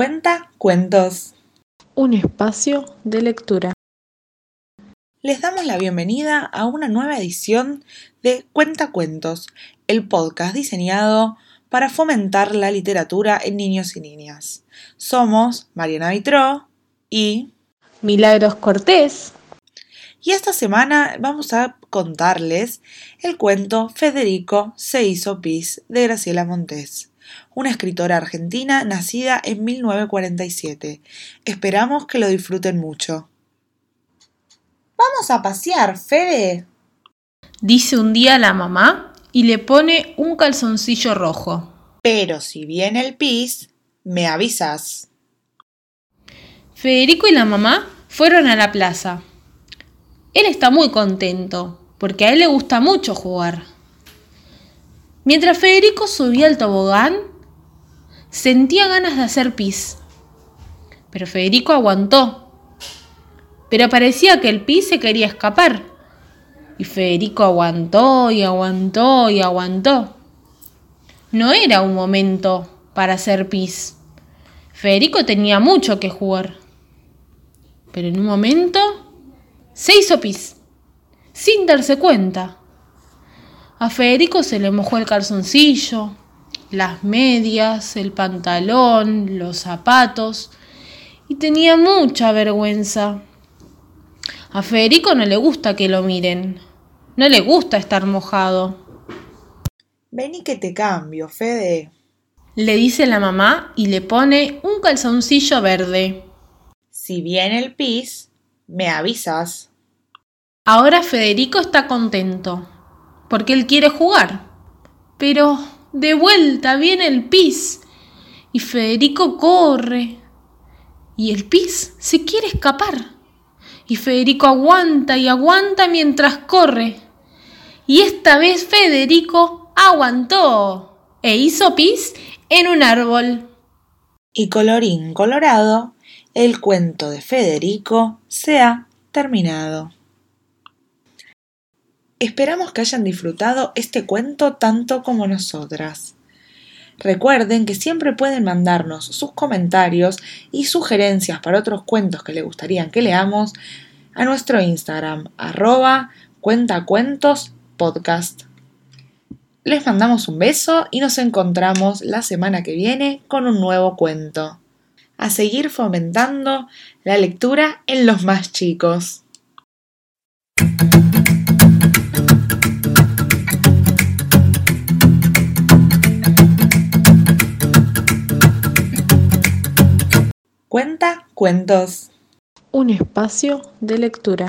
Cuenta cuentos. Un espacio de lectura. Les damos la bienvenida a una nueva edición de Cuenta Cuentos, el podcast diseñado para fomentar la literatura en niños y niñas. Somos Mariana Vitró y Milagros Cortés. Y esta semana vamos a contarles el cuento Federico se hizo pis de Graciela Montés una escritora argentina nacida en 1947. Esperamos que lo disfruten mucho. Vamos a pasear, Fede. Dice un día la mamá y le pone un calzoncillo rojo. Pero si viene el pis, me avisas. Federico y la mamá fueron a la plaza. Él está muy contento, porque a él le gusta mucho jugar. Mientras Federico subía al tobogán, sentía ganas de hacer pis. Pero Federico aguantó. Pero parecía que el pis se quería escapar. Y Federico aguantó y aguantó y aguantó. No era un momento para hacer pis. Federico tenía mucho que jugar. Pero en un momento se hizo pis, sin darse cuenta. A Federico se le mojó el calzoncillo, las medias, el pantalón, los zapatos, y tenía mucha vergüenza. A Federico no le gusta que lo miren, no le gusta estar mojado. Vení que te cambio, Fede. Le dice la mamá y le pone un calzoncillo verde. Si viene el pis, me avisas. Ahora Federico está contento porque él quiere jugar. Pero de vuelta viene el pis y Federico corre y el pis se quiere escapar. Y Federico aguanta y aguanta mientras corre. Y esta vez Federico aguantó e hizo pis en un árbol. Y colorín colorado, el cuento de Federico se ha terminado. Esperamos que hayan disfrutado este cuento tanto como nosotras. Recuerden que siempre pueden mandarnos sus comentarios y sugerencias para otros cuentos que les gustaría que leamos a nuestro Instagram, arroba cuentacuentospodcast. Les mandamos un beso y nos encontramos la semana que viene con un nuevo cuento. A seguir fomentando la lectura en los más chicos. Cuenta cuentos. Un espacio de lectura.